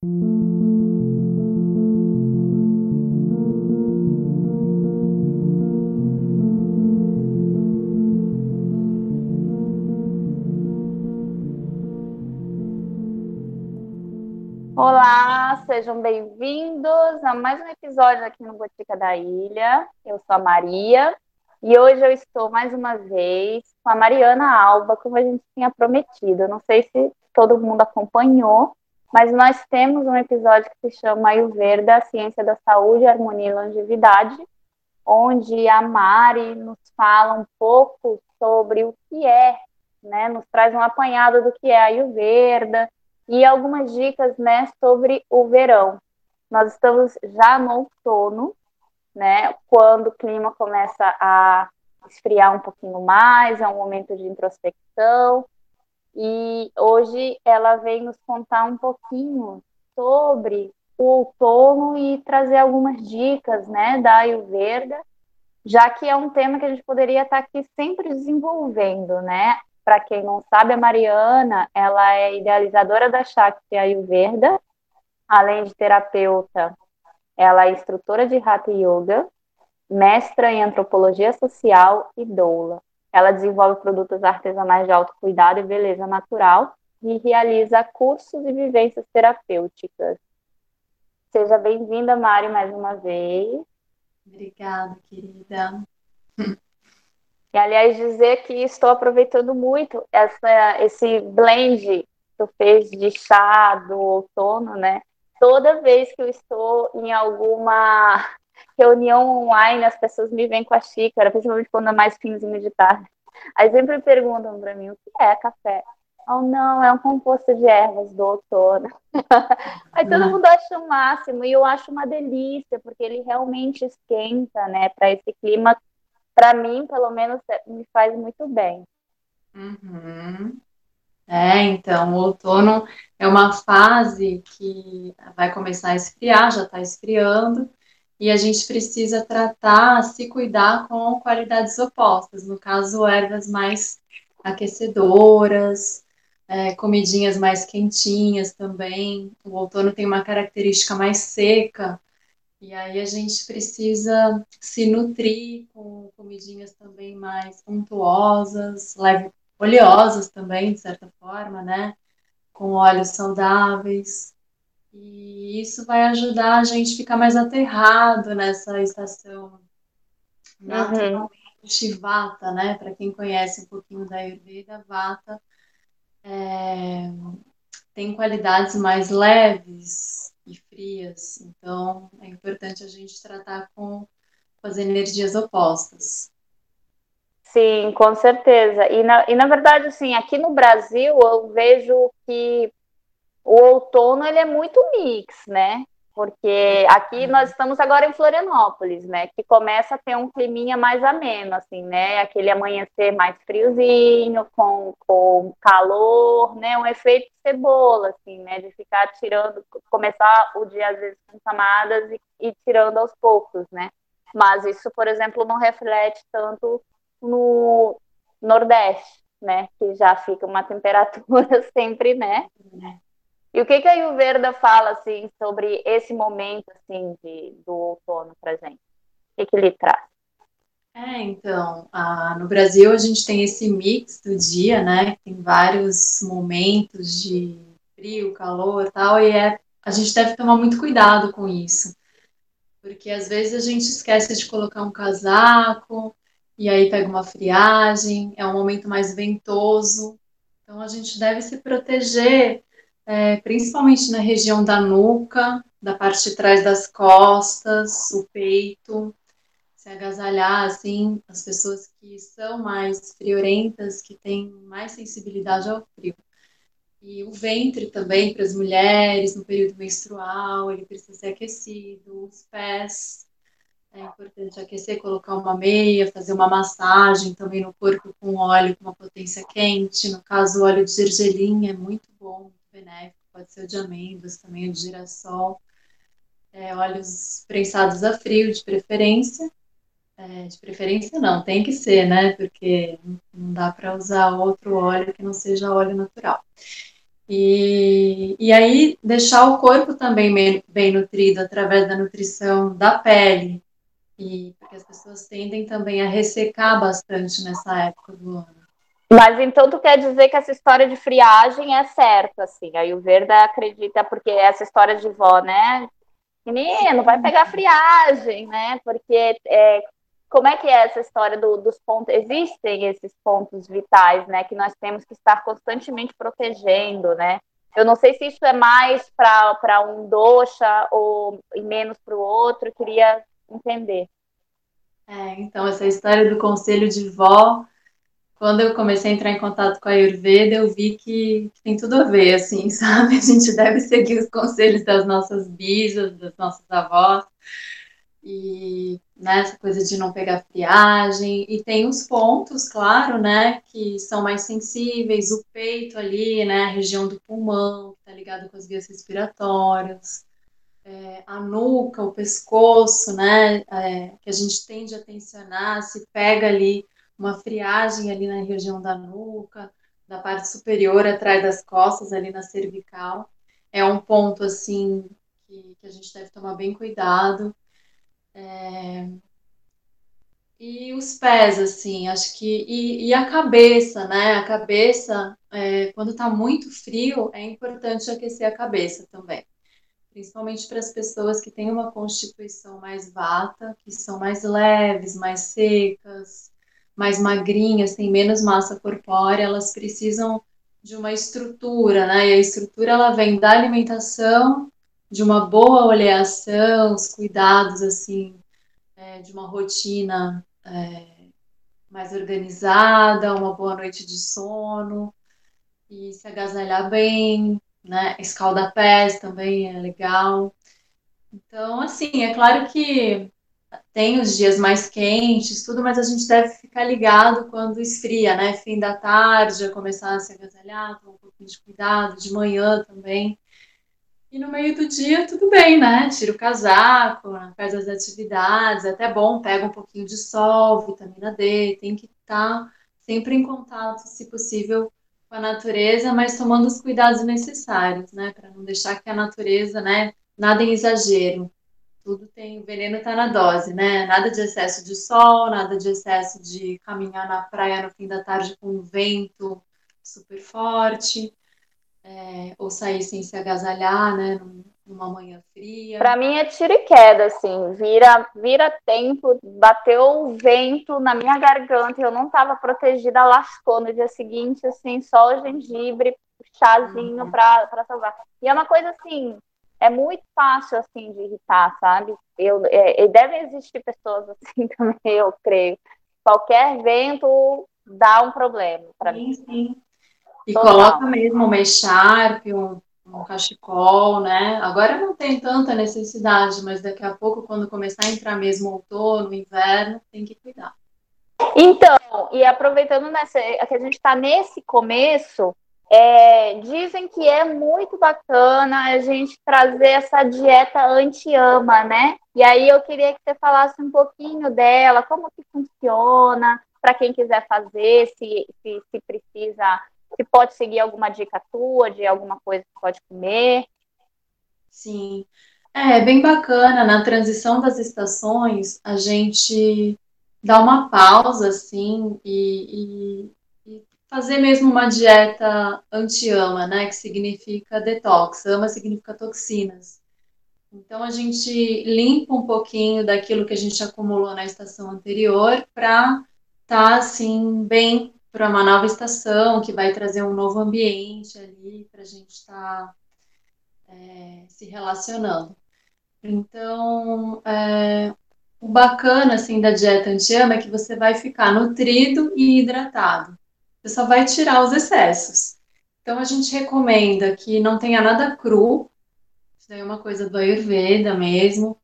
Olá, sejam bem-vindos a mais um episódio aqui no Botica da Ilha. Eu sou a Maria e hoje eu estou mais uma vez com a Mariana Alba, como a gente tinha prometido. Não sei se todo mundo acompanhou, mas nós temos um episódio que se chama Ayurveda, a Ciência da Saúde, Harmonia e Longevidade, onde a Mari nos fala um pouco sobre o que é, né, nos traz um apanhado do que é Ayurveda, e algumas dicas né, sobre o verão. Nós estamos já no outono, né, quando o clima começa a esfriar um pouquinho mais, é um momento de introspecção. E hoje ela vem nos contar um pouquinho sobre o outono e trazer algumas dicas né, da Ayurveda, já que é um tema que a gente poderia estar aqui sempre desenvolvendo, né? Para quem não sabe, a Mariana, ela é idealizadora da Shakti Ayurveda, além de terapeuta, ela é instrutora de Hatha Yoga, mestra em antropologia social e doula. Ela desenvolve produtos artesanais de autocuidado e beleza natural e realiza cursos e vivências terapêuticas. Seja bem-vinda, Mari, mais uma vez. Obrigada, querida. E, aliás, dizer que estou aproveitando muito essa, esse blend que tu fez de chá do outono, né? Toda vez que eu estou em alguma reunião online, as pessoas me vêm com a xícara, principalmente quando é mais finzinho de tarde. Aí sempre perguntam para mim o que é café. Oh, não, é um composto de ervas do outono. Aí todo uhum. mundo acha o máximo e eu acho uma delícia, porque ele realmente esquenta, né, para esse clima para mim, pelo menos, é, me faz muito bem. Uhum. É, então, o outono é uma fase que vai começar a esfriar, já está esfriando, e a gente precisa tratar, se cuidar com qualidades opostas, no caso, ervas mais aquecedoras, é, comidinhas mais quentinhas também. O outono tem uma característica mais seca, e aí a gente precisa se nutrir com comidinhas também mais untuosas, leve, oleosas também, de certa forma, né? Com óleos saudáveis. E isso vai ajudar a gente a ficar mais aterrado nessa estação naturalmente uhum. Vata, né? Para quem conhece um pouquinho da Ayurveda, Vata é, tem qualidades mais leves, e frias. Então, é importante a gente tratar com, com as energias opostas. Sim, com certeza. E na, e na verdade, assim, aqui no Brasil eu vejo que o outono ele é muito mix, né? porque aqui nós estamos agora em Florianópolis, né, que começa a ter um climinha mais ameno, assim, né, aquele amanhecer mais friozinho, com, com calor, né, um efeito cebola, assim, né, de ficar tirando, começar o dia às vezes com camadas e, e tirando aos poucos, né, mas isso, por exemplo, não reflete tanto no Nordeste, né, que já fica uma temperatura sempre, né, e o que, que a Ayurveda fala assim sobre esse momento assim de, do outono para gente? O que, que ele traz? É, então, no Brasil a gente tem esse mix do dia, né? Tem vários momentos de frio, calor tal, e é, a gente deve tomar muito cuidado com isso. Porque às vezes a gente esquece de colocar um casaco, e aí pega uma friagem, é um momento mais ventoso. Então a gente deve se proteger é, principalmente na região da nuca, da parte de trás das costas, o peito, se agasalhar, assim, as pessoas que são mais friorentas, que têm mais sensibilidade ao frio. E o ventre também, para as mulheres, no período menstrual, ele precisa ser aquecido, os pés, é importante aquecer, colocar uma meia, fazer uma massagem também no corpo com óleo com uma potência quente. No caso, o óleo de gergelim é muito bom, benéfico, pode ser o de amêndoas, também o de girassol, é, óleos prensados a frio, de preferência. É, de preferência não, tem que ser, né? Porque não dá para usar outro óleo que não seja óleo natural. E, e aí deixar o corpo também bem, bem nutrido através da nutrição da pele, e porque as pessoas tendem também a ressecar bastante nessa época do ano. Mas então tu quer dizer que essa história de friagem é certa, assim. Aí o Verde acredita, porque essa história de vó, né? Menino, vai pegar friagem, né? Porque é, como é que é essa história do, dos pontos? Existem esses pontos vitais, né? Que nós temos que estar constantemente protegendo, né? Eu não sei se isso é mais para um doxa ou menos para o outro, queria entender. É, então, essa história do conselho de vó quando eu comecei a entrar em contato com a Ayurveda, eu vi que, tem tudo a ver, assim, sabe? A gente deve seguir os conselhos das nossas bisas, das nossas avós, e né, essa coisa de não pegar friagem. E tem os pontos, claro, né, que são mais sensíveis, o peito ali, né, a região do pulmão, que está ligado com as vias respiratórias. É, a nuca, o pescoço, né, é, que a gente tende a tensionar, se pega ali uma friagem ali na região da nuca, da parte superior, atrás das costas, ali na cervical. É um ponto, assim, que, que a gente deve tomar bem cuidado. É... E os pés, assim, acho que. E, e a cabeça, né? A cabeça, é, quando tá muito frio, é importante aquecer a cabeça também. Principalmente para as pessoas que têm uma constituição mais vata, que são mais leves, mais secas, mais magrinhas, têm menos massa corpórea, elas precisam de uma estrutura, né? E a estrutura ela vem da alimentação, de uma boa oleação, os cuidados assim, é, de uma rotina é, mais organizada, uma boa noite de sono e se agasalhar bem, né? Escaldar pés também é legal. Então, assim, é claro que tem os dias mais quentes, tudo, mas a gente deve ficar ligado quando esfria, né? Fim da tarde, a começar a se agasalhar, tomar um pouquinho de cuidado, de manhã também. E no meio do dia, tudo bem, né? Tira o casaco, faz as atividades, é até bom, pega um pouquinho de sol, vitamina D, tem que estar sempre em contato, se possível, com a natureza, mas tomando os cuidados necessários, né? Para não deixar que a natureza, né? Nada em exagero tudo tem, o veneno está na dose, né? Nada de excesso de sol, nada de excesso de caminhar na praia no fim da tarde com um vento super forte, é, ou sair sem se agasalhar, né? Numa manhã fria. Para mim é tiro e queda, assim, vira, vira tempo, bateu o vento na minha garganta, eu não estava protegida, lascou no dia seguinte, assim, só o gengibre, chazinho uhum. para salvar. E é uma coisa assim, é muito fácil assim de irritar, sabe? Eu, é, devem existir pessoas assim também, eu creio. Qualquer vento dá um problema para mim. Sim. E Total. coloca mesmo uma echarpe, um, um cachecol, né? Agora não tem tanta necessidade, mas daqui a pouco, quando começar a entrar mesmo outono, inverno, tem que cuidar. Então, e aproveitando nessa, que a gente está nesse começo, é, dizem que é muito bacana a gente trazer essa dieta anti-ama, né? E aí eu queria que você falasse um pouquinho dela, como que funciona, para quem quiser fazer, se, se, se, precisa, se pode seguir alguma dica tua de alguma coisa que pode comer. Sim, é bem bacana. Na transição das estações, a gente dá uma pausa, assim, e, e fazer mesmo uma dieta anti-ama, né, que significa detox. Ama significa toxinas. Então a gente limpa um pouquinho daquilo que a gente acumulou na estação anterior para estar tá, assim bem para uma nova estação que vai trazer um novo ambiente ali para a gente estar tá, é, se relacionando. Então é, o bacana assim da dieta anti-ama é que você vai ficar nutrido e hidratado você só vai tirar os excessos. Então a gente recomenda que não tenha nada cru, isso daí é uma coisa do Ayurveda mesmo,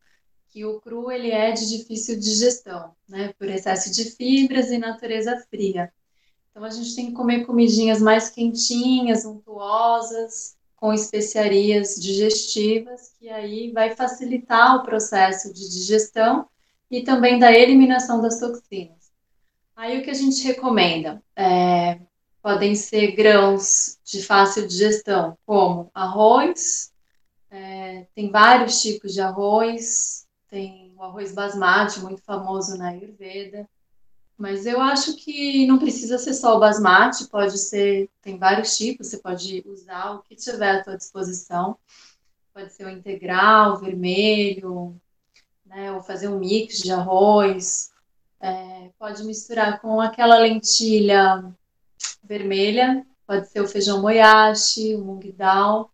que o cru ele é de difícil digestão, né, por excesso de fibras e natureza fria. Então a gente tem que comer comidinhas mais quentinhas, untuosas, com especiarias digestivas, que aí vai facilitar o processo de digestão e também da eliminação das toxinas. Aí o que a gente recomenda? É, podem ser grãos de fácil digestão, como arroz, é, tem vários tipos de arroz, tem o arroz basmati, muito famoso na Ayurveda, mas eu acho que não precisa ser só o basmati, pode ser, tem vários tipos, você pode usar o que tiver à sua disposição. Pode ser o integral, o vermelho, né, ou fazer um mix de arroz. É, pode misturar com aquela lentilha vermelha, pode ser o feijão moyashi, o mung dal.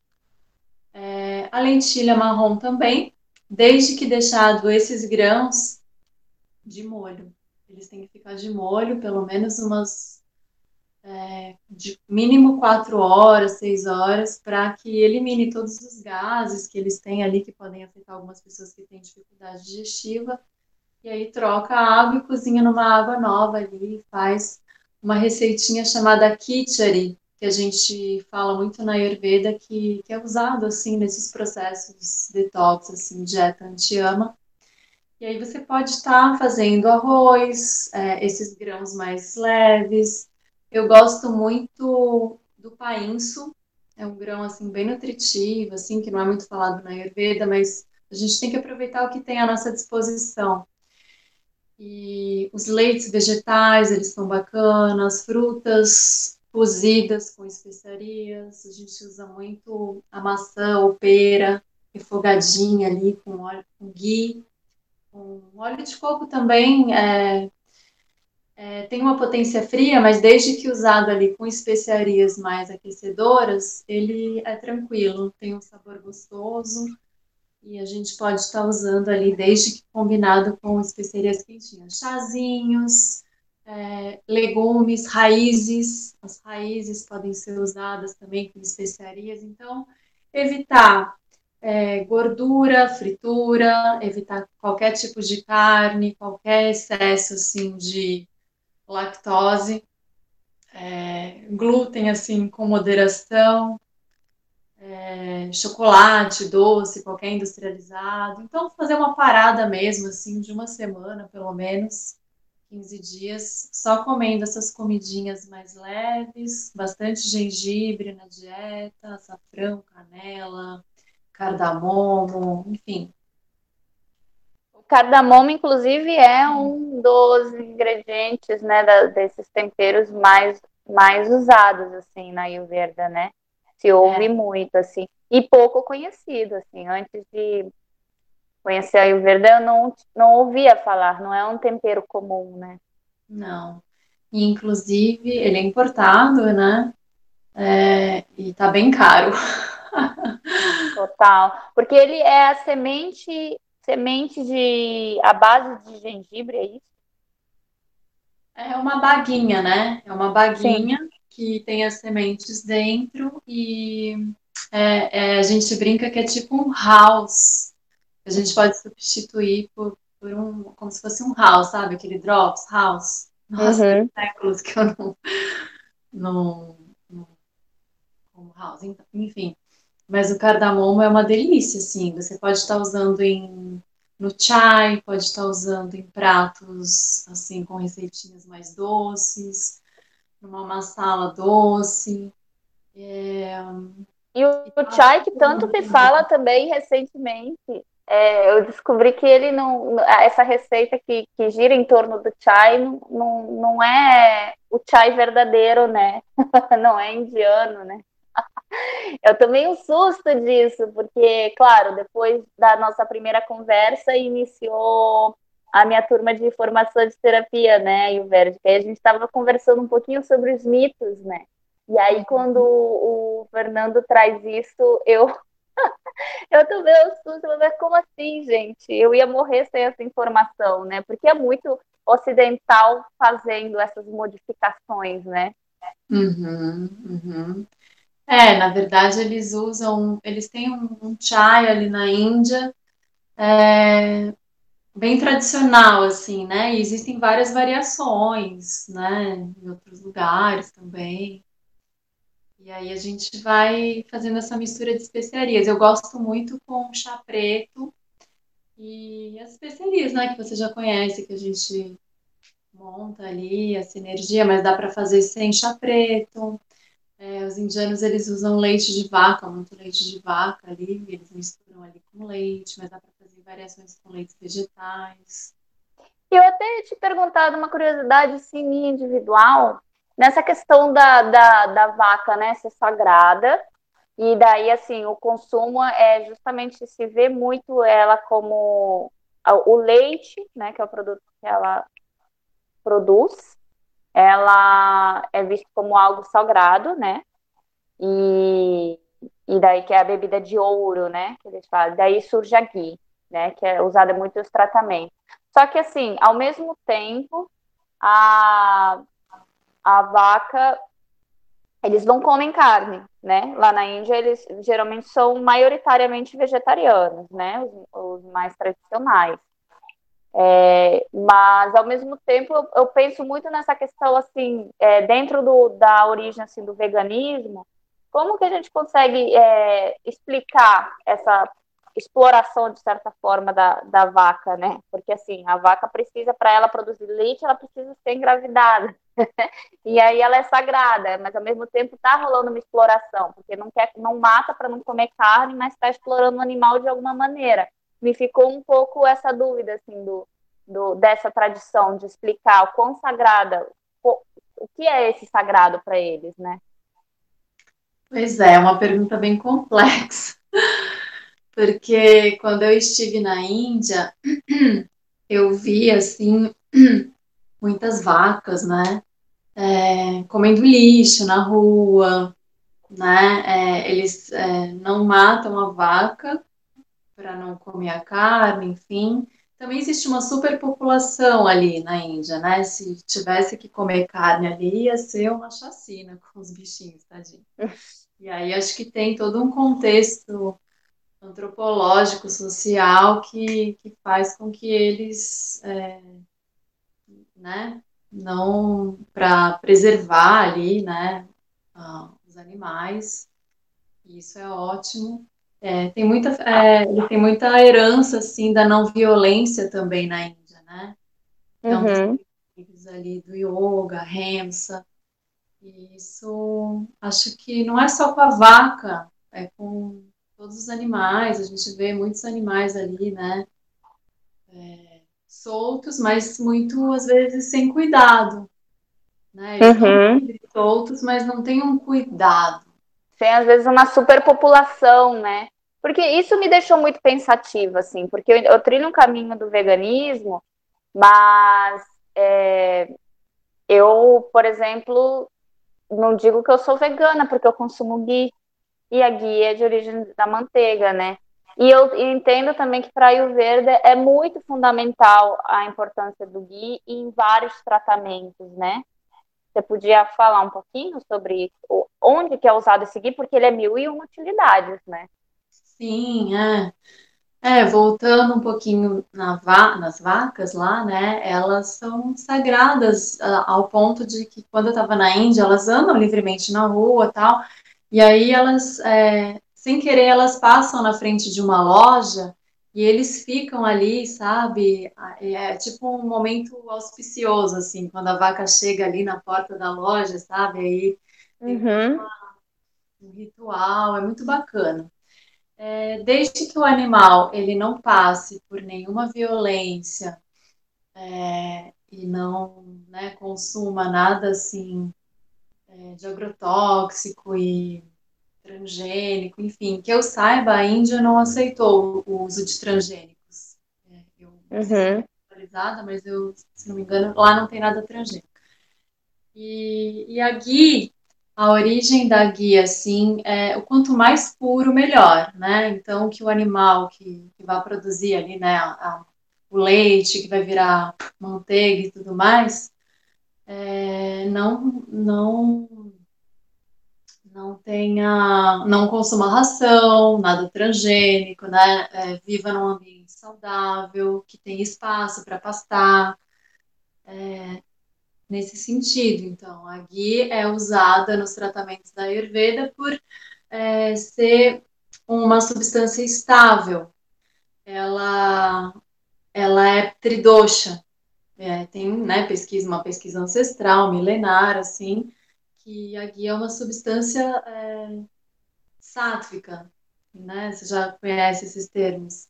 É, a lentilha marrom também, desde que deixado esses grãos de molho. Eles têm que ficar de molho pelo menos umas é, de mínimo quatro horas, seis horas, para que elimine todos os gases que eles têm ali que podem afetar algumas pessoas que têm dificuldade digestiva. E aí troca a água e cozinha numa água nova ali, faz uma receitinha chamada khichari, que a gente fala muito na Ayurveda, que, que é usado assim nesses processos detox, assim, dieta anti-ama. E aí você pode estar fazendo arroz, é, esses grãos mais leves. Eu gosto muito do painço, é um grão assim bem nutritivo, assim que não é muito falado na Ayurveda, mas a gente tem que aproveitar o que tem à nossa disposição. E os leites vegetais, eles são bacanas, frutas cozidas com especiarias, a gente usa muito a maçã ou pera refogadinha ali com óleo, com o óleo de coco também é, é, tem uma potência fria, mas desde que usado ali com especiarias mais aquecedoras, ele é tranquilo, tem um sabor gostoso e a gente pode estar usando ali desde que combinado com especiarias quentinhas. Chazinhos, é, legumes, raízes, as raízes podem ser usadas também com especiarias, então evitar é, gordura, fritura, evitar qualquer tipo de carne, qualquer excesso assim de lactose, é, glúten assim com moderação, é, chocolate, doce, qualquer industrializado. Então fazer uma parada mesmo assim de uma semana pelo menos. 15 dias só comendo essas comidinhas mais leves, bastante gengibre na dieta, açafrão, canela, cardamomo, enfim. O cardamomo, inclusive, é um dos ingredientes, né, da, desses temperos mais, mais usados, assim, na Ayurveda, né? Se ouve é. muito, assim, e pouco conhecido, assim, antes de conhecer a Ayurveda, eu não, não ouvia falar, não é um tempero comum, né? Não. E, inclusive, ele é importado, né? É, e tá bem caro. Total. Porque ele é a semente, semente de. a base de gengibre, é isso? É uma baguinha, né? É uma baguinha Sim. Que tem as sementes dentro e é, é, a gente brinca que é tipo um house. A gente pode substituir por, por um. como se fosse um house, sabe? Aquele drops, house. Nossa, uhum. séculos que eu não. não, não como house. Enfim. Mas o cardamomo é uma delícia, assim. Você pode estar usando em no chai, pode estar usando em pratos assim com receitinhas mais doces, numa massala doce. É... E o, o chai que tanto se fala também recentemente, é, eu descobri que ele não, essa receita que, que gira em torno do chai não, não, não é o chai verdadeiro, né? não é indiano, né? Eu tomei um susto disso, porque, claro, depois da nossa primeira conversa, iniciou a minha turma de formação de terapia, né, Ayurvédica, e a gente estava conversando um pouquinho sobre os mitos, né, e aí uhum. quando o, Fernando traz isso, eu eu tomei um susto, mas como assim, gente? Eu ia morrer sem essa informação, né, porque é muito ocidental fazendo essas modificações, né. Uhum, uhum. É, na verdade eles usam, eles têm um, um chai ali na Índia, é, bem tradicional, assim, né? E existem várias variações, né? Em outros lugares também. E aí a gente vai fazendo essa mistura de especiarias. Eu gosto muito com chá preto e as especiarias, né? Que você já conhece, que a gente monta ali a sinergia, mas dá para fazer sem chá preto. É, os indianos eles usam leite de vaca, muito leite de vaca ali, eles misturam ali com leite, mas dá para variações com leites vegetais. Eu até te perguntar uma curiosidade assim, minha individual, nessa questão da, da, da vaca, né, ser sagrada, e daí, assim, o consumo é justamente se vê muito ela como o leite, né, que é o produto que ela produz, ela é vista como algo sagrado, né? E, e daí que é a bebida de ouro, né? Que eles falam. Daí surge a ghee, né? Que é usada muito nos tratamentos. Só que assim, ao mesmo tempo, a, a vaca, eles não comem carne, né? Lá na Índia, eles geralmente são maioritariamente vegetarianos, né? Os, os mais tradicionais. É, mas ao mesmo tempo eu, eu, penso muito nessa questão assim é, dentro do, da origem assim do veganismo como que a gente consegue é, explicar essa exploração de certa forma da, da vaca né? Porque assim a vaca precisa para ela produzir leite ela precisa ser engravidada. E aí ela é sagrada mas ao mesmo tempo está rolando uma exploração porque não quer não mata para não comer carne mas está explorando o animal de alguma maneira. Me ficou um pouco essa dúvida assim do, do dessa tradição de explicar o quão sagrada o, o que é esse sagrado para eles, né? Pois é, uma pergunta bem complexa, porque quando eu estive na Índia, eu vi assim muitas vacas, né? É, comendo lixo na rua, né? É, eles é, não matam a vaca para não comer a carne, enfim. Também existe uma superpopulação ali na Índia, né? Se tivesse que comer carne ali, ia ser uma chacina com os bichinhos, tadinho. E aí acho que tem todo um contexto antropológico, social, que, que faz com que eles, é, né, não para preservar ali, né, os animais. Isso é ótimo. É, tem muita, é, ele tem muita herança assim da não violência também na Índia, né? Então, uhum. ali do yoga, remsa. E isso acho que não é só com a vaca, é com todos os animais. A gente vê muitos animais ali, né? É, soltos, mas muito às vezes sem cuidado. Né? Uhum. soltos, mas não tem um cuidado tem às vezes uma superpopulação, né? Porque isso me deixou muito pensativa, assim, porque eu, eu trilho um caminho do veganismo, mas é, eu, por exemplo, não digo que eu sou vegana, porque eu consumo ghee, e a é de origem da manteiga, né? E eu entendo também que para Ayurveda é muito fundamental a importância do ghee em vários tratamentos, né? Você podia falar um pouquinho sobre onde que é usado esse ghee, porque ele é mil e uma utilidades, né? Sim, é. É, voltando um pouquinho na va nas vacas lá, né? Elas são sagradas uh, ao ponto de que quando eu estava na Índia, elas andam livremente na rua tal, e aí elas, é, sem querer, elas passam na frente de uma loja e eles ficam ali, sabe? É tipo um momento auspicioso, assim, quando a vaca chega ali na porta da loja, sabe? Aí uhum. uma, um ritual, é muito bacana. É, desde que o animal ele não passe por nenhuma violência é, e não né, consuma nada assim é, de agrotóxico e transgênico, enfim, que eu saiba, a Índia não aceitou o uso de transgênicos. É, eu uhum. atualizada, mas eu, se não me engano, lá não tem nada transgênico. E, e a Gui, a origem da guia, assim, é o quanto mais puro, melhor, né? Então, que o animal que, que vai produzir ali, né, a, a, o leite, que vai virar manteiga e tudo mais, é, não, não não tenha, não consuma ração, nada transgênico, né? É, viva num ambiente saudável, que tenha espaço para pastar. É, nesse sentido, então, a ghee é usada nos tratamentos da Ayurveda por é, ser uma substância estável. Ela, ela é tridosha, é, tem né, pesquisa, uma pesquisa ancestral, milenar, assim, que a guia é uma substância é, sátrica, né? Você já conhece esses termos.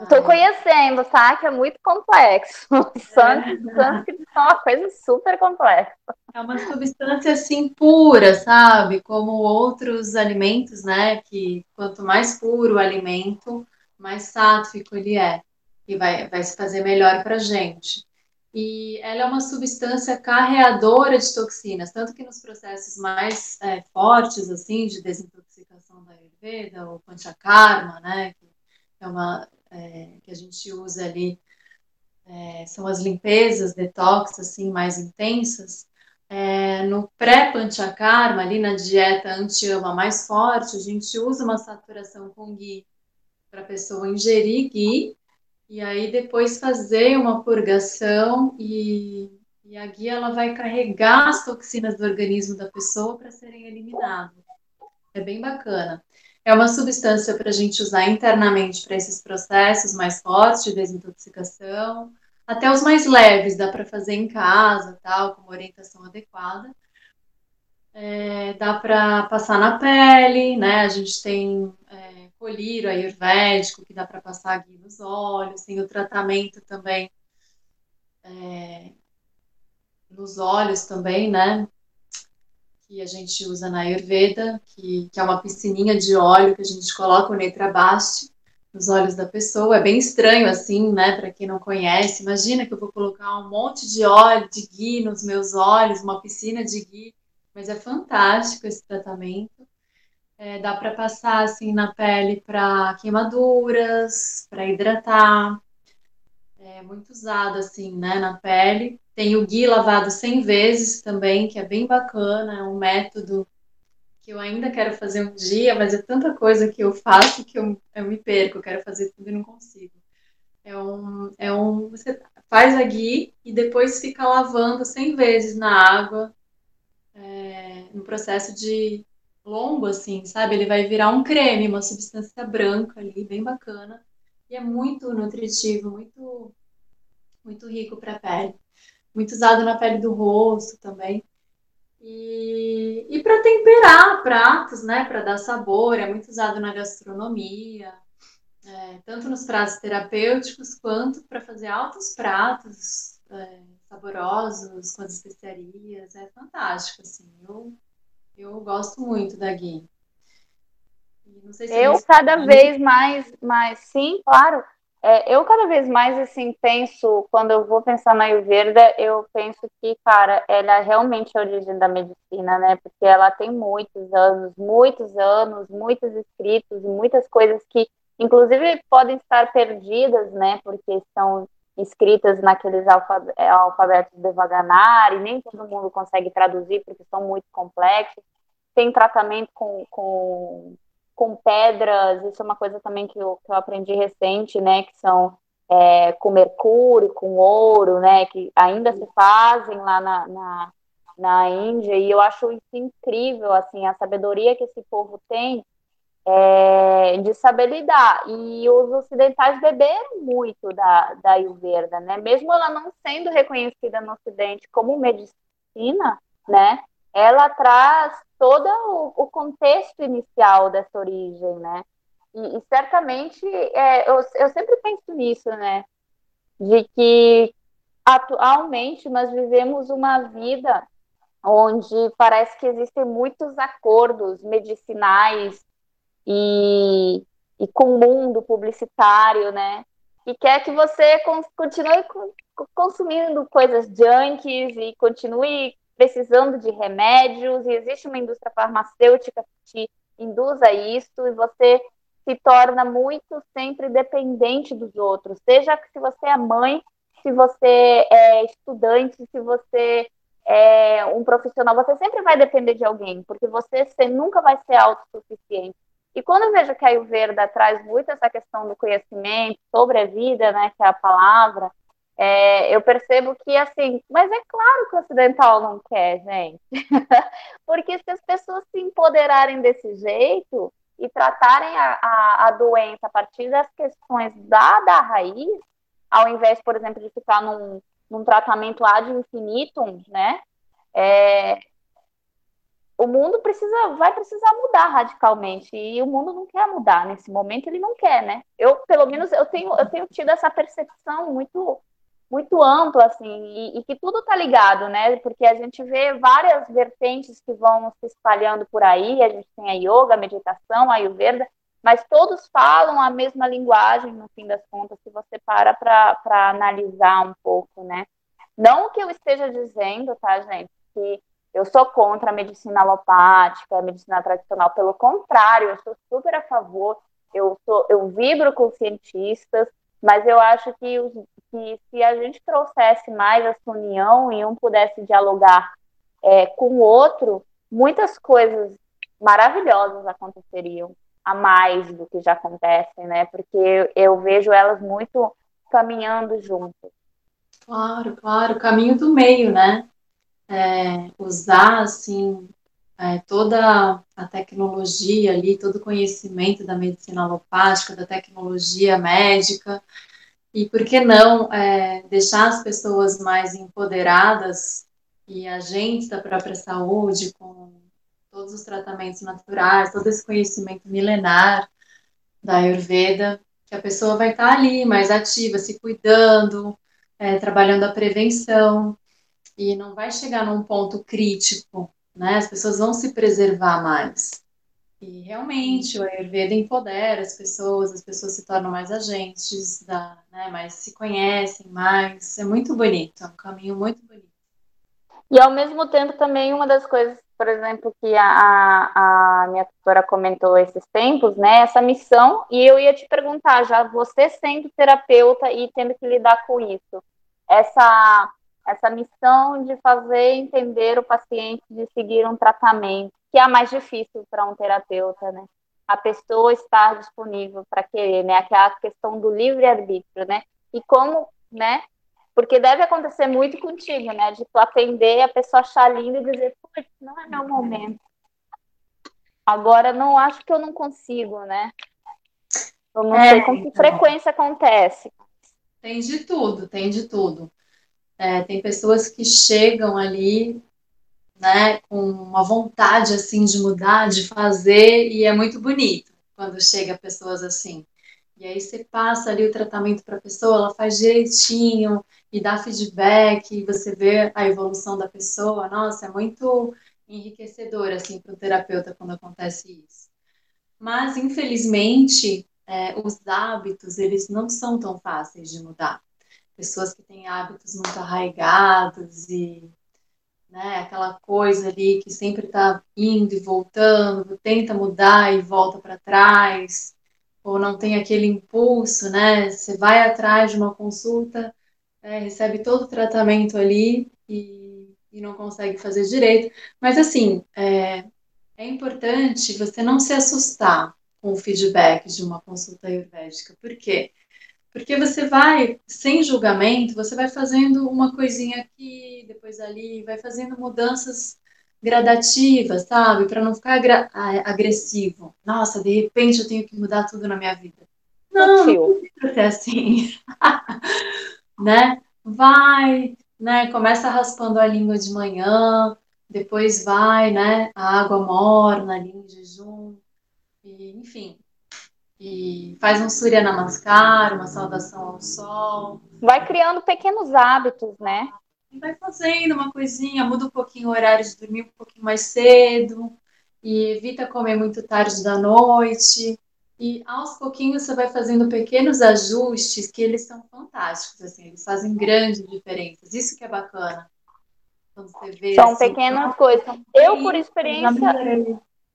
Estou conhecendo, tá? Que é muito complexo. Sânscrito é. é uma coisa super complexa. É uma substância assim pura, sabe? Como outros alimentos, né? Que quanto mais puro o alimento, mais sátrico ele é. E vai, vai se fazer melhor para gente. E ela é uma substância carreadora de toxinas, tanto que nos processos mais é, fortes, assim, de desintoxicação da Ayurveda, ou Panchakarma, né? Que é uma é, que a gente usa ali é, são as limpezas, detox, assim, mais intensas. É, no pré-panchakarma, ali na dieta anti-ama mais forte, a gente usa uma saturação com ghee para a pessoa ingerir ghee e aí depois fazer uma purgação e, e a guia ela vai carregar as toxinas do organismo da pessoa para serem eliminadas. É bem bacana. É uma substância para a gente usar internamente para esses processos mais fortes de desintoxicação, até os mais leves, dá para fazer em casa, tal, com uma orientação adequada. É, dá para passar na pele, né? A gente tem é, colírio ayurvédico que dá para passar aqui nos olhos, tem o tratamento também é, nos olhos também, né? que a gente usa na Ayurveda, que, que é uma piscininha de óleo que a gente coloca o Netrabaste nos olhos da pessoa. É bem estranho assim, né, para quem não conhece. Imagina que eu vou colocar um monte de óleo de ghee nos meus olhos, uma piscina de ghee, mas é fantástico esse tratamento. É, dá para passar assim na pele para queimaduras, para hidratar. É muito usado assim, né, na pele. Tem o Gui lavado 100 vezes também, que é bem bacana, é um método que eu ainda quero fazer um dia, mas é tanta coisa que eu faço que eu, eu me perco, eu quero fazer tudo e não consigo. É um, é um, você faz a Gui e depois fica lavando 100 vezes na água, é, no processo de longo, assim, sabe? Ele vai virar um creme, uma substância branca ali, bem bacana. E é muito nutritivo, muito, muito rico para a pele muito usado na pele do rosto também. E, e para temperar pratos, né, para dar sabor, é muito usado na gastronomia, é, tanto nos pratos terapêuticos quanto para fazer altos pratos é, saborosos com as especiarias. É fantástico, assim. Eu, eu gosto muito da Gui. Se eu cada vez mais, mais, sim, claro. É, eu cada vez mais assim penso, quando eu vou pensar na Ayurveda, eu penso que, cara, ela é realmente a origem da medicina, né? Porque ela tem muitos anos, muitos anos, muitos escritos, muitas coisas que, inclusive, podem estar perdidas, né? Porque são escritas naqueles é, alfabetos devaganar e nem todo mundo consegue traduzir porque são muito complexos. Tem tratamento com, com com pedras, isso é uma coisa também que eu, que eu aprendi recente, né, que são é, com mercúrio, com ouro, né, que ainda se fazem lá na, na, na Índia, e eu acho isso incrível, assim, a sabedoria que esse povo tem é, de saber lidar, e os ocidentais beberam muito da, da Ayurveda, né, mesmo ela não sendo reconhecida no ocidente como medicina, né, ela traz todo o, o contexto inicial dessa origem, né? E, e certamente, é, eu, eu sempre penso nisso, né? De que atualmente nós vivemos uma vida onde parece que existem muitos acordos medicinais e, e com o mundo publicitário, né? E quer que você continue consumindo coisas junkies e continue precisando de remédios, e existe uma indústria farmacêutica que te induz a isso, e você se torna muito sempre dependente dos outros, seja se você é mãe, se você é estudante, se você é um profissional, você sempre vai depender de alguém, porque você, você nunca vai ser autossuficiente. E quando eu vejo que a Ayurveda traz muito essa questão do conhecimento sobre a vida, né, que é a palavra, é, eu percebo que, assim, mas é claro que o ocidental não quer, gente. Porque se as pessoas se empoderarem desse jeito e tratarem a, a, a, doença a partir das questões da, da raiz, ao invés, por exemplo, de ficar num, num tratamento ad infinitum, né? É, o mundo precisa, vai precisar mudar radicalmente e o mundo não quer mudar nesse momento, ele não quer, né? Eu, pelo menos, eu tenho, eu tenho tido essa percepção muito, muito ampla, assim, e, e que tudo está ligado, né? Porque a gente vê várias vertentes que vão se espalhando por aí, a gente tem a yoga, a meditação, a ayurveda, mas todos falam a mesma linguagem, no fim das contas, se você para para analisar um pouco, né? Não que eu esteja dizendo, tá, gente, que eu sou contra a medicina alopática, a medicina tradicional, pelo contrário, eu sou super a favor, eu, sou, eu vibro com cientistas, mas eu acho que, os, que se a gente trouxesse mais essa união e um pudesse dialogar é, com o outro, muitas coisas maravilhosas aconteceriam a mais do que já acontecem, né? Porque eu, vejo elas muito caminhando juntas. Claro, claro, caminho do meio, né? É, usar, assim, é, toda a tecnologia ali, todo o conhecimento da medicina alopática, da tecnologia médica, e por que não é, deixar as pessoas mais empoderadas e agentes da própria saúde com todos os tratamentos naturais, todo esse conhecimento milenar da Ayurveda, que a pessoa vai estar ali mais ativa, se cuidando, é, trabalhando a prevenção, e não vai chegar num ponto crítico, né? As pessoas vão se preservar mais. E realmente o Ayurveda empodera as pessoas, as pessoas se tornam mais agentes, da, né, mais se conhecem mais. É muito bonito, é um caminho muito bonito. E ao mesmo tempo também uma das coisas por exemplo, que a, a minha tutora comentou esses tempos, né? Essa missão, e eu ia te perguntar, já você sendo terapeuta e tendo que lidar com isso, essa, essa missão de fazer entender o paciente de seguir um tratamento, que é a mais difícil para um terapeuta, né? A pessoa estar disponível para querer, né? Aquela questão do livre-arbítrio, né? E como, né? Porque deve acontecer muito contigo, né? De tu atender a pessoa achar linda e dizer, putz, não é meu momento. Agora, não acho que eu não consigo, né? Eu não é, sei com que então. frequência acontece. Tem de tudo, tem de tudo. É, tem pessoas que chegam ali, né, com uma vontade, assim, de mudar, de fazer, e é muito bonito quando chega pessoas assim. E aí você passa ali o tratamento para a pessoa, ela faz direitinho, e dá feedback, e você vê a evolução da pessoa, nossa, é muito enriquecedor, assim, para o terapeuta quando acontece isso. Mas, infelizmente, é, os hábitos, eles não são tão fáceis de mudar. Pessoas que têm hábitos muito arraigados e né, aquela coisa ali que sempre está indo e voltando, tenta mudar e volta para trás, ou não tem aquele impulso, né? Você vai atrás de uma consulta, é, recebe todo o tratamento ali e, e, não consegue fazer direito. Mas, assim, é, é importante você não se assustar com o feedback de uma consulta ayurvédica. Por quê? Porque você vai, sem julgamento, você vai fazendo uma coisinha aqui, depois ali, vai fazendo mudanças gradativas, sabe? Para não ficar agressivo. Nossa, de repente eu tenho que mudar tudo na minha vida. Não, não precisa ser assim. né? Vai, né? Começa raspando a língua de manhã, depois vai, né? A água morna ali em jejum, e, enfim. E faz um Surya Namaskar, uma saudação ao sol. Vai criando pequenos hábitos, né? E vai fazendo uma coisinha, muda um pouquinho o horário de dormir um pouquinho mais cedo, e evita comer muito tarde da noite. E aos pouquinhos você vai fazendo pequenos ajustes que eles são fantásticos, assim, eles fazem grandes diferenças. Isso que é bacana. Vê, são assim, pequenas coisas. Eu por experiência,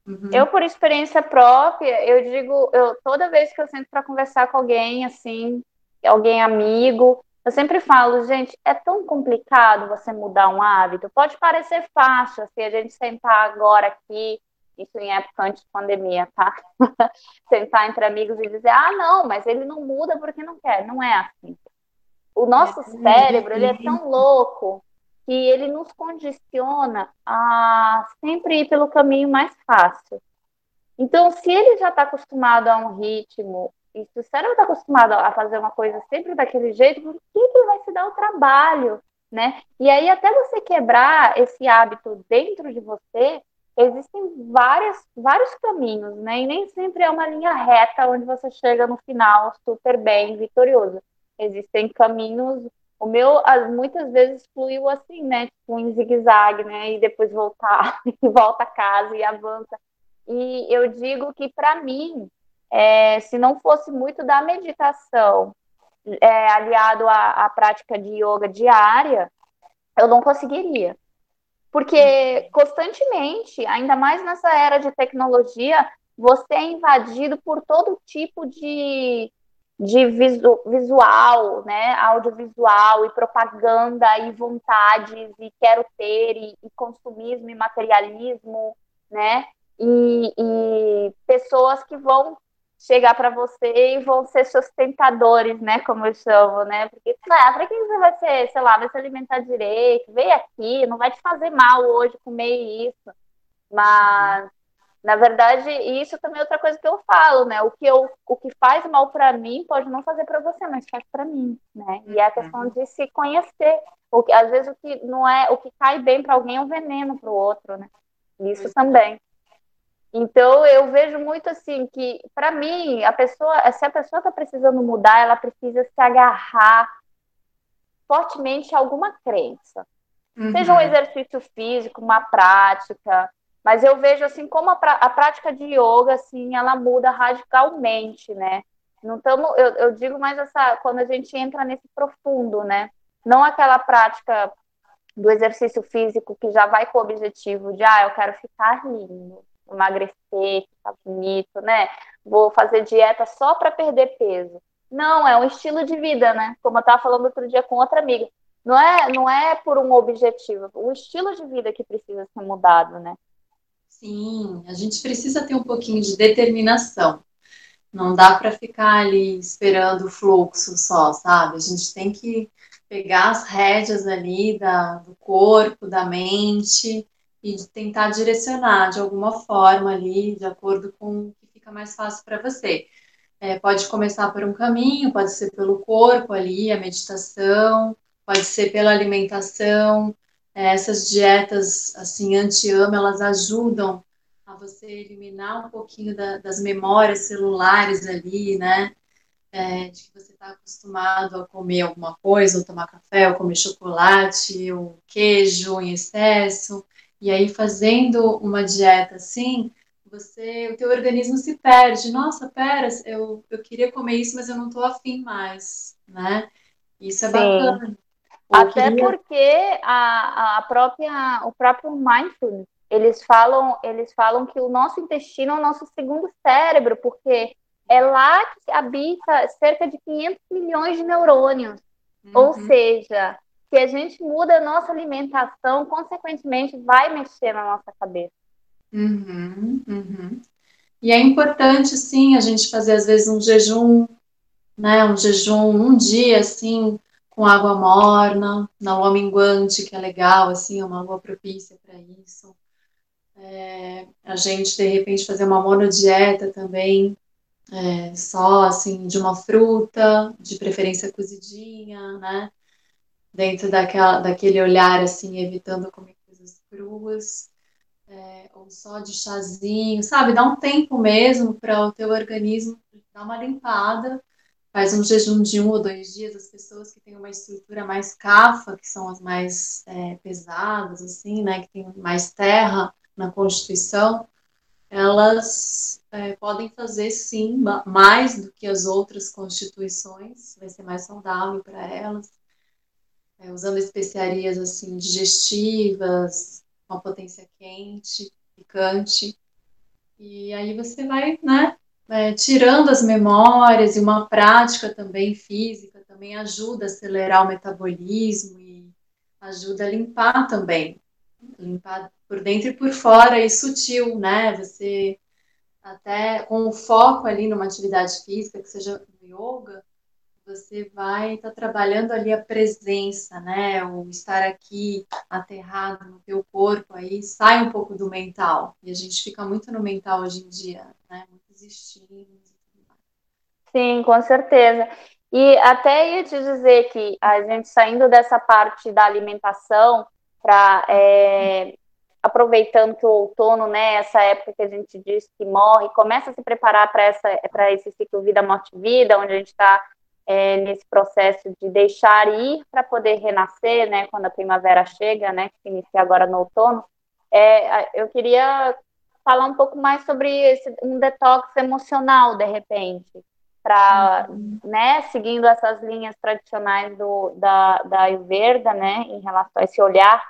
uhum. eu por experiência própria, eu digo, eu toda vez que eu sento para conversar com alguém assim, alguém amigo, eu sempre falo, gente, é tão complicado você mudar um hábito. Pode parecer fácil, se assim, a gente sentar agora aqui isso em época antes de pandemia, tá? Sentar entre amigos e dizer, ah, não, mas ele não muda porque não quer. Não é assim. O nosso é, cérebro, ele é tão louco que ele nos condiciona a sempre ir pelo caminho mais fácil. Então, se ele já está acostumado a um ritmo E se o cérebro está acostumado a fazer uma coisa sempre daquele jeito, por que, que ele vai se dar o trabalho, né? E aí, até você quebrar esse hábito dentro de você, existem várias, vários caminhos, né? E nem sempre é uma linha reta onde você chega no final super bem, vitorioso. Existem caminhos. O meu, muitas vezes, fluiu assim, né? Tipo, em zigue-zague, né? E depois voltar, e volta a casa e avança. E eu digo que, para mim, é, se não fosse muito da meditação, é, aliado à, à prática de yoga diária, eu não conseguiria. Porque constantemente, ainda mais nessa era de tecnologia, você é invadido por todo tipo de, de visu, visual, né, audiovisual e propaganda e vontades e quero ter e, e consumismo e materialismo, né, e, e pessoas que vão chegar para você e vão ser sustentadores, né, como eu chamo, né? Porque, ah, para que você vai ser, sei lá, vai se alimentar direito, vem aqui, não vai te fazer mal hoje comer isso. Mas, na verdade, isso também é outra coisa que eu falo, né? O que, eu, o que faz mal para mim pode não fazer para você, mas faz para mim, né? E é a questão uhum. de se conhecer. O que, às vezes o que não é, o que cai bem para alguém é um veneno para o outro, né? Isso também. Então eu vejo muito assim que para mim a pessoa, se a pessoa está precisando mudar, ela precisa se agarrar fortemente a alguma crença, uhum. seja um exercício físico, uma prática, mas eu vejo assim como a, a prática de yoga assim ela muda radicalmente, né? Não tamo, eu, eu digo mais essa quando a gente entra nesse profundo, né? Não aquela prática do exercício físico que já vai com o objetivo de ah, eu quero ficar lindo emagrecer, ficar bonito, né? Vou fazer dieta só para perder peso. Não, é um estilo de vida, né? Como eu estava falando outro dia com outra amiga. Não é, não é por um objetivo, o estilo de vida que precisa ser mudado, né? Sim, a gente precisa ter um pouquinho de determinação. Não dá para ficar ali esperando o fluxo só, sabe? A gente tem que pegar as rédeas ali da, do corpo, da mente e tentar direcionar de alguma forma ali, de acordo com o que fica mais fácil para você. É, pode começar por um caminho, pode ser pelo corpo ali, a meditação, pode ser pela alimentação. É, essas dietas assim anti-ama, elas ajudam a você eliminar um pouquinho da, das memórias celulares ali, né? É, de que você está acostumado a comer alguma coisa, ou tomar café, ou comer chocolate, ou queijo em excesso. E aí, fazendo uma dieta assim, você, o teu organismo se perde. Nossa, pera, eu, eu queria comer isso, mas eu não estou afim mais, né? Isso é Sim. bacana. Até queria... porque a, a própria, o próprio mindfulness, eles falam, eles falam que o nosso intestino é o nosso segundo cérebro, porque é lá que habita cerca de 500 milhões de neurônios. Uhum. Ou seja, se a gente muda a nossa alimentação, consequentemente vai mexer na nossa cabeça. Uhum, uhum. E é importante, sim, a gente fazer às vezes um jejum, né? Um jejum, um dia, assim, com água morna, na lua minguante, que é legal, assim, é uma lua propícia para isso. É, a gente, de repente, fazer uma monodieta também, é, só, assim, de uma fruta, de preferência cozidinha, né? dentro daquela, daquele olhar, assim, evitando comer coisas cruas, é, ou só de chazinho, sabe? Dá um tempo mesmo para o teu organismo dar uma limpada, faz um jejum de um ou dois dias, as pessoas que têm uma estrutura mais cafa, que são as mais é, pesadas, assim, né, que tem mais terra na constituição, elas é, podem fazer sim mais do que as outras constituições, vai ser mais saudável para elas é, usando especiarias assim digestivas, uma potência quente, picante. E aí você vai, né, é, tirando as memórias e uma prática também física também ajuda a acelerar o metabolismo e ajuda a limpar também, limpar por dentro e por fora e sutil, né? Você até com o foco ali numa atividade física, que seja yoga, você vai estar tá trabalhando ali a presença, né? O estar aqui aterrado no teu corpo, aí sai um pouco do mental. E a gente fica muito no mental hoje em dia, né? Muitos estímulos. Sim, com certeza. E até ia te dizer que a gente saindo dessa parte da alimentação para é, aproveitando o outono, né, essa época que a gente diz que morre, começa a se preparar para esse ciclo vida morte vida, onde a gente está é, nesse processo de deixar ir para poder renascer, né, quando a primavera chega, né, que inicia agora no outono. É, eu queria falar um pouco mais sobre esse, um detox emocional, de repente para, né, seguindo essas linhas tradicionais do, da, da Ayurveda, né, em relação a esse olhar,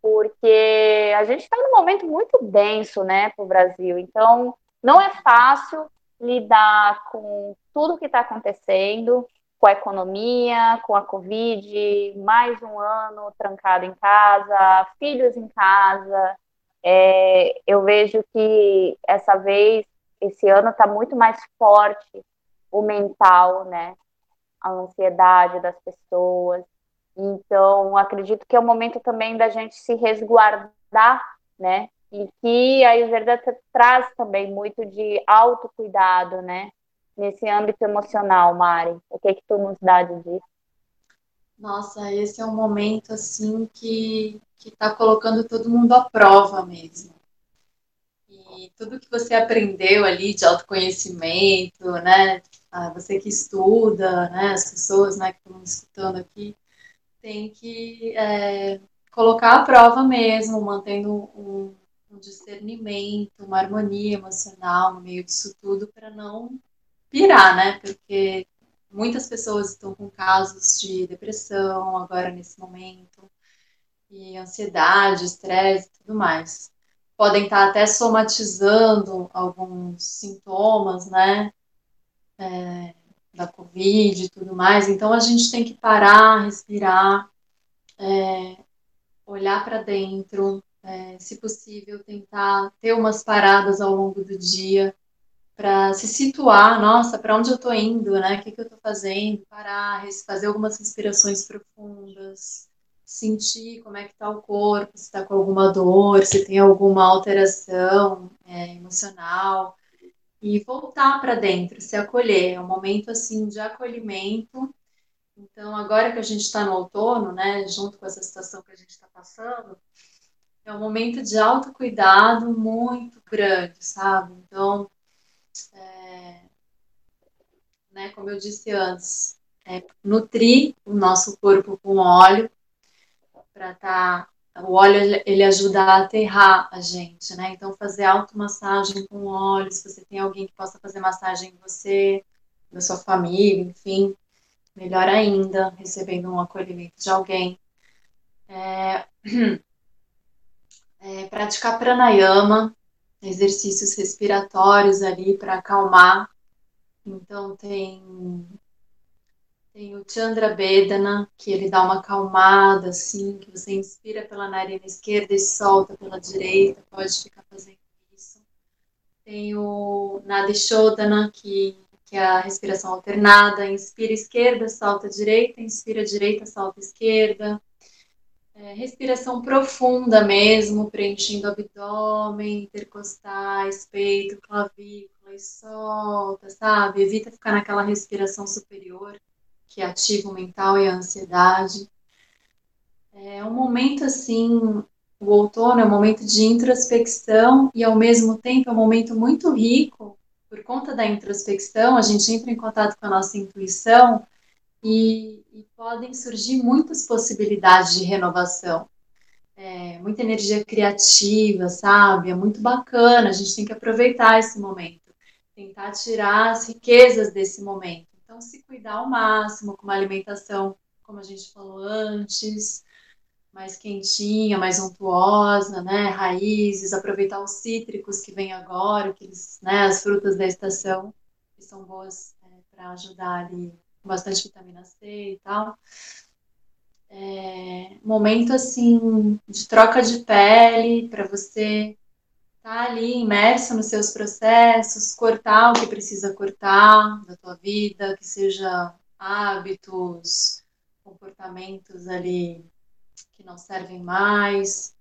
porque a gente está num momento muito denso, né, para o Brasil, então não é fácil lidar com tudo que está acontecendo, com a economia, com a Covid, mais um ano trancado em casa, filhos em casa. É, eu vejo que essa vez, esse ano está muito mais forte o mental, né? A ansiedade das pessoas. Então, acredito que é o momento também da gente se resguardar, né? E que a Ayurveda traz também muito de autocuidado, né? Nesse âmbito emocional, Mari. O que é que tu nos dá de disso? Nossa, esse é um momento, assim, que está colocando todo mundo à prova mesmo. E tudo que você aprendeu ali de autoconhecimento, né? Você que estuda, né, as pessoas né, que estão escutando aqui, tem que é, colocar a prova mesmo, mantendo um, um, discernimento, uma harmonia emocional no meio disso tudo, para não pirar, né? Porque muitas pessoas estão com casos de depressão agora nesse momento, e ansiedade, estresse e tudo mais. Podem estar até somatizando alguns sintomas, né? é, da Covid e tudo mais. Então a gente tem que parar, respirar, é, olhar para dentro, é, se possível, tentar ter umas paradas ao longo do dia para se situar, nossa, para onde eu estou indo, né? O que, que eu estou fazendo? Parar, fazer algumas respirações profundas, sentir como é que está o corpo, se está com alguma dor, se tem alguma alteração é, emocional e voltar para dentro, se acolher. É um momento assim de acolhimento. Então, agora que a gente está no outono, né, junto com essa situação que a gente está passando, é um momento de autocuidado muito grande, sabe? Então, é, né, como eu disse antes, é, nutrir o nosso corpo com óleo para estar tá o óleo ele ajuda a aterrar a gente, né? Então fazer automassagem com óleo, se você tem alguém que possa fazer massagem em você, na sua família, enfim, melhor ainda, recebendo um acolhimento de alguém. É, é, praticar pranayama, exercícios respiratórios ali para acalmar. Então tem tem o Chandra Bedana, que ele dá uma acalmada, assim, que você inspira pela narina esquerda e solta pela direita, pode ficar fazendo isso. Tem o Nadishodana, que, que é a respiração alternada, inspira esquerda, solta direita, inspira direita, solta esquerda. É, respiração profunda mesmo, preenchendo abdômen, intercostais, peito, clavícula e solta, sabe? Evita ficar naquela respiração superior que ativa o mental e a ansiedade. É um momento assim, o outono é um momento de introspecção e ao mesmo tempo é um momento muito rico. Por conta da introspecção, a gente entra em contato com a nossa intuição e, e podem surgir muitas possibilidades de renovação. É, muita energia criativa, sabe? É muito bacana, a gente tem que aproveitar esse momento, tentar tirar as riquezas desse momento. Então, se cuidar ao máximo, com uma alimentação, como a gente falou antes, mais quentinha, mais untuosa, né? Raízes, aproveitar os cítricos que vem agora, que eles, né? As frutas da estação, que são boas é, para ajudar ali, com bastante vitamina C e tal. É, momento assim de troca de pele para você tá ali imerso nos seus processos, cortar o que precisa cortar da tua vida, que seja hábitos, comportamentos ali que não servem mais.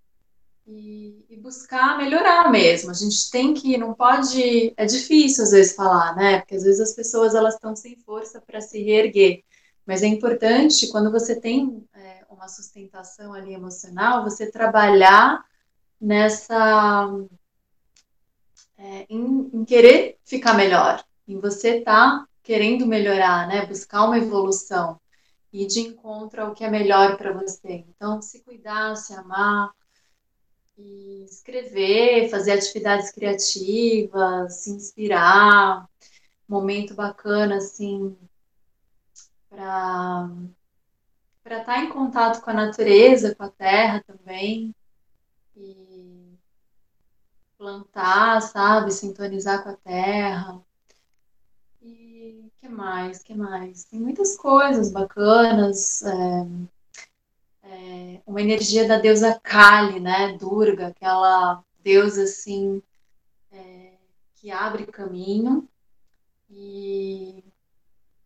E, e, buscar melhorar mesmo. A gente tem que, não pode, é difícil às vezes falar, né? Porque às vezes as pessoas elas estão sem força para se reerguer. Mas é importante quando você tem é, uma sustentação ali emocional, você trabalhar nessa é, em, em, querer ficar melhor, em você estar tá querendo melhorar, né? Buscar uma evolução e de encontro ao que é melhor para você. Então, se cuidar, se amar, e escrever, fazer atividades criativas, se inspirar, momento bacana assim para para estar tá em contato com a natureza, com a terra também e plantar, sabe, sintonizar com a terra. E que mais? Que mais? Tem muitas coisas bacanas. É é, uma energia da deusa Kali, né, Durga, aquela deusa assim é, que abre caminho e,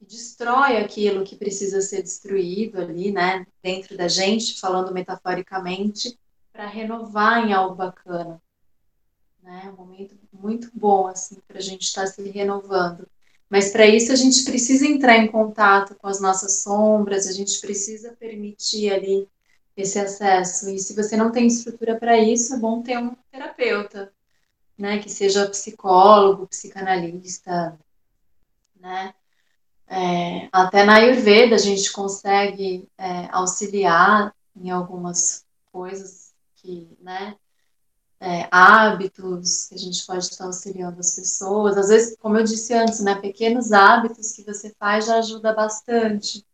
e, destrói aquilo que precisa ser destruído ali, né, dentro da gente, falando metaforicamente, para renovar em algo bacana, né, um momento muito bom assim para a gente estar tá se renovando. Mas para isso a gente precisa entrar em contato com as nossas sombras, a gente precisa permitir ali esse acesso. E se você não tem estrutura para isso, é bom ter um terapeuta, né, que seja psicólogo, psicanalista, né. É, até na Ayurveda a gente consegue é, auxiliar em algumas coisas que, né, é, hábitos que a gente pode estar auxiliando as pessoas. Às vezes, como eu disse antes, né, pequenos hábitos que você faz já ajuda bastante.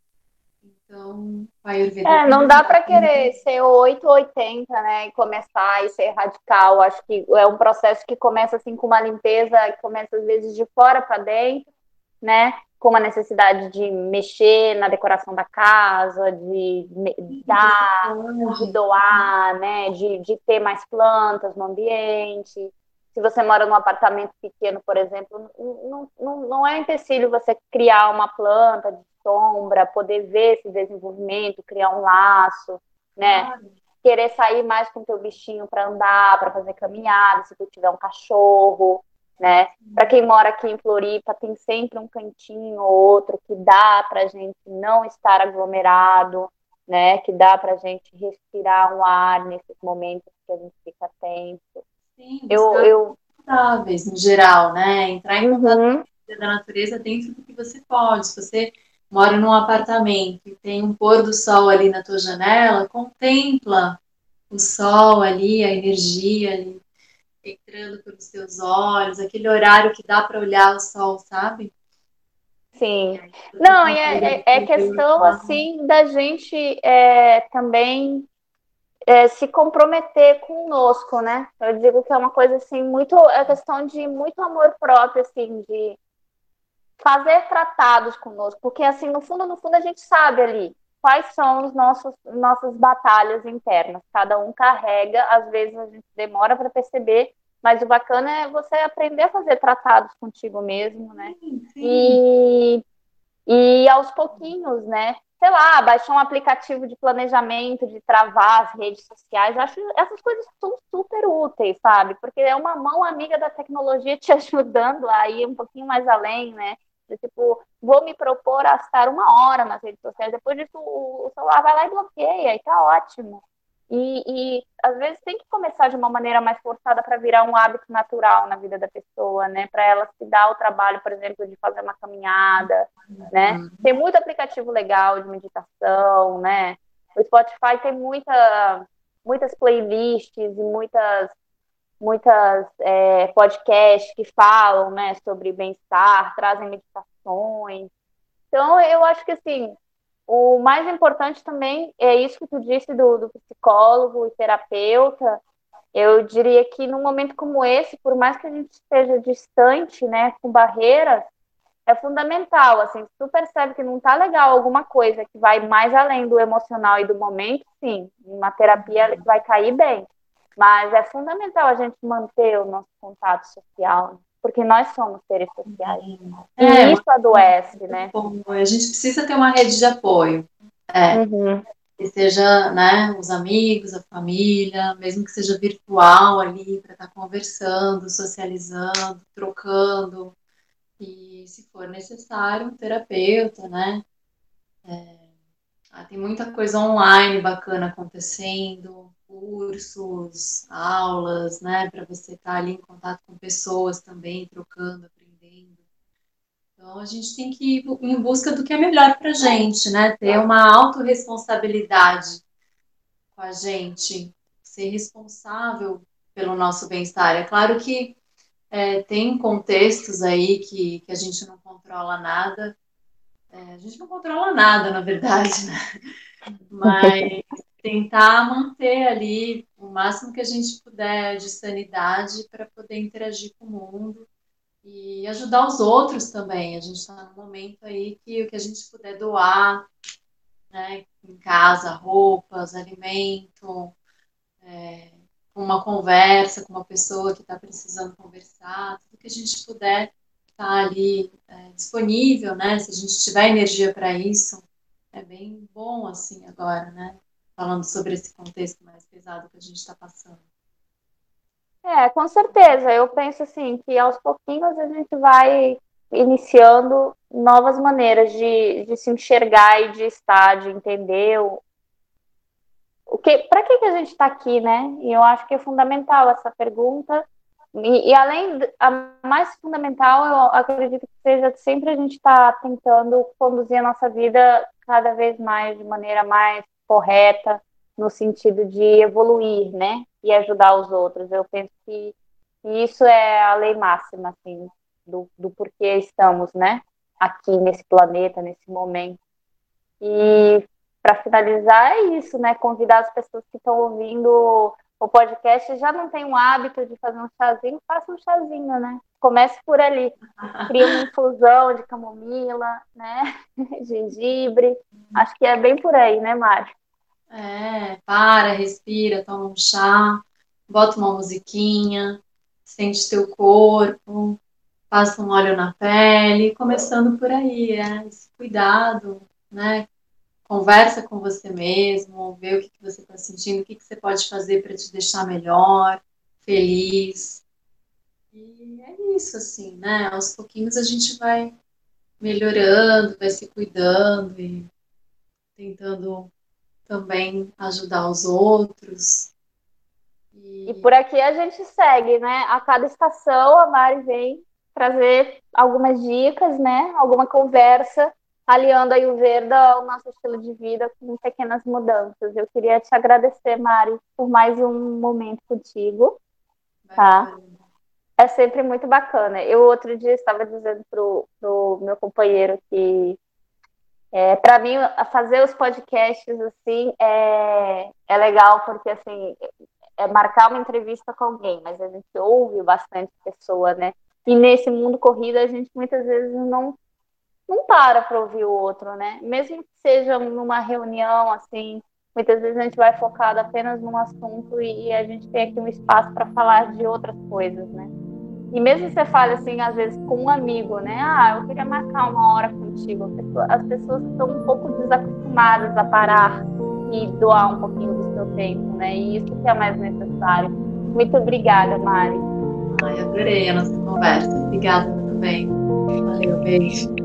Então, Ayurveda. É, não dá para querer ser 8 ou 80, né? E começar e ser radical. Acho que é um processo que começa assim com uma limpeza, que começa às vezes de fora para dentro, né? Com uma necessidade de mexer na decoração da casa, de dar, de doar, né? De, de ter mais plantas no ambiente. Se você mora num apartamento pequeno, por exemplo, não, não, não é empecilho você criar uma planta sombra, poder ver esse desenvolvimento, criar um laço, né? Claro. Querer sair mais com o teu bichinho para andar, para fazer caminhada, se tu tiver um cachorro, né? Para quem mora aqui em Floripa, tem sempre um cantinho ou outro que dá para gente não estar aglomerado, né? Que dá para gente respirar um ar nesses momentos que a gente fica tenso. Sim, eu, eu saudáveis no geral, né? Entrar em contato uhum. da natureza dentro do que você pode. Se você mora num apartamento e tem um pôr do sol ali na tua janela, contempla o sol ali, a energia ali entrando pelos teus olhos, aquele horário que dá para olhar o sol, sabe? Sim. Não, é, é, é questão assim da gente é, também é, se comprometer conosco, né? Eu digo que é uma coisa assim muito, é questão de muito amor próprio, assim, de fazer tratados conosco, porque assim, no fundo, no fundo, a gente sabe ali quais são os nossos nossas batalhas internas. Cada um carrega, às vezes a gente demora para perceber, mas o bacana é você aprender a fazer tratados contigo mesmo, né? Sim, sim. E, e aos pouquinhos, né? Sei lá, baixar um aplicativo de planejamento, de travar as redes sociais. Acho essas coisas são super úteis, sabe? Porque é uma mão amiga da tecnologia te ajudando a ir um pouquinho mais além, né? De, tipo, vou me propor a estar uma hora nas redes sociais, depois disso o, celular vai lá e bloqueia, e tá ótimo. E, e às vezes tem que começar de uma maneira mais forçada para virar um hábito natural na vida da pessoa, né? Para ela se dar o trabalho, por exemplo, de fazer uma caminhada, né? Uhum. Tem muito aplicativo legal de meditação, né? O Spotify tem muita, muitas playlists e muitas muitas é, podcasts que falam né, sobre bem-estar, trazem meditações. Então, eu acho que assim, o mais importante também é isso que tu disse do, do psicólogo e terapeuta. Eu diria que num momento como esse, por mais que a gente esteja distante, né, com barreiras, é fundamental, assim, se tu percebe que não tá legal alguma coisa que vai mais além do emocional e do momento, sim, uma terapia vai cair bem. Mas é fundamental a gente manter o nosso contato social, porque nós somos seres sociais. É, e isso adoece, né? A gente precisa ter uma rede de apoio. É. Uhum. que seja, né, os amigos, a família, mesmo que seja virtual ali, para estar tá conversando, socializando, trocando, e se for necessário, um terapeuta, né? É, ah, tem muita coisa online bacana acontecendo, cursos, aulas, né, para você estar tá ali em contato com pessoas também, trocando, aprendendo. Então a gente tem que ir em busca do que é melhor para a gente, né? Ter uma autorresponsabilidade com a gente, ser responsável pelo nosso bem-estar. É claro que é, tem contextos aí que, que a gente não controla nada. É, a gente não controla nada, na verdade, né? Mas tentar manter ali o máximo que a gente puder de sanidade para poder interagir com o mundo e ajudar os outros também. A gente está num momento aí que o que a gente puder doar, né, em casa, roupas, alimento, é, uma conversa com uma pessoa que está precisando conversar, tudo que a gente puder estar tá ali é, disponível, né? Se a gente tiver energia para isso, é bem bom assim agora, né? Falando sobre esse contexto mais pesado que a gente está passando. É, com certeza. Eu penso assim que aos pouquinhos a gente vai iniciando novas maneiras de, de se enxergar e de estar, de entender o, o que, para que, que a gente está aqui, né? E eu acho que é fundamental essa pergunta. E, e, além, a mais fundamental, eu acredito que seja sempre a gente estar tá tentando conduzir a nossa vida cada vez mais de maneira mais correta, no sentido de evoluir, né? E ajudar os outros. Eu penso que isso é a lei máxima, assim, do, do porquê estamos, né? Aqui nesse planeta, nesse momento. E para finalizar, é isso, né? Convidar as pessoas que estão ouvindo o podcast já não tem o hábito de fazer um chazinho, faça um chazinho, né? Comece por ali. Cria uma infusão de camomila, né? Gengibre. Acho que é bem por aí, né, Mari? É, para, respira, toma um chá, bota uma musiquinha, sente teu corpo, passa um óleo na pele, começando por aí, é esse cuidado, né? conversa com você mesmo, vê o que, que você está sentindo, o que, que você pode fazer para te deixar melhor, feliz. E é isso, assim, né? Aos pouquinhos a gente vai melhorando, vai se cuidando e tentando também ajudar os outros. E... e por aqui a gente segue, né? A cada estação a Mari vem trazer algumas dicas, né? Alguma conversa aliando aí o verde ao nosso estilo de vida com pequenas mudanças. Eu queria te agradecer, Mari, por mais um momento contigo. Tá? É sempre muito bacana. Eu outro dia estava dizendo pro, pro meu companheiro que é, para mim fazer os podcasts assim é, é legal porque assim é marcar uma entrevista com alguém, mas a gente ouve bastante pessoa, né? E nesse mundo corrido a gente muitas vezes não não para para ouvir o outro, né? Mesmo que seja numa reunião, assim, muitas vezes a gente vai focado apenas num assunto e, a gente tem aqui um espaço para falar de outras coisas, né? E mesmo você fale assim, às vezes, com um amigo, né? Ah, eu queria marcar uma hora contigo. As pessoas estão um pouco desacostumadas a parar e doar um pouquinho do seu tempo, né? E isso que é mais necessário. Muito obrigada, Mari. Ai, adorei a nossa conversa. Obrigada também. Valeu, beijo.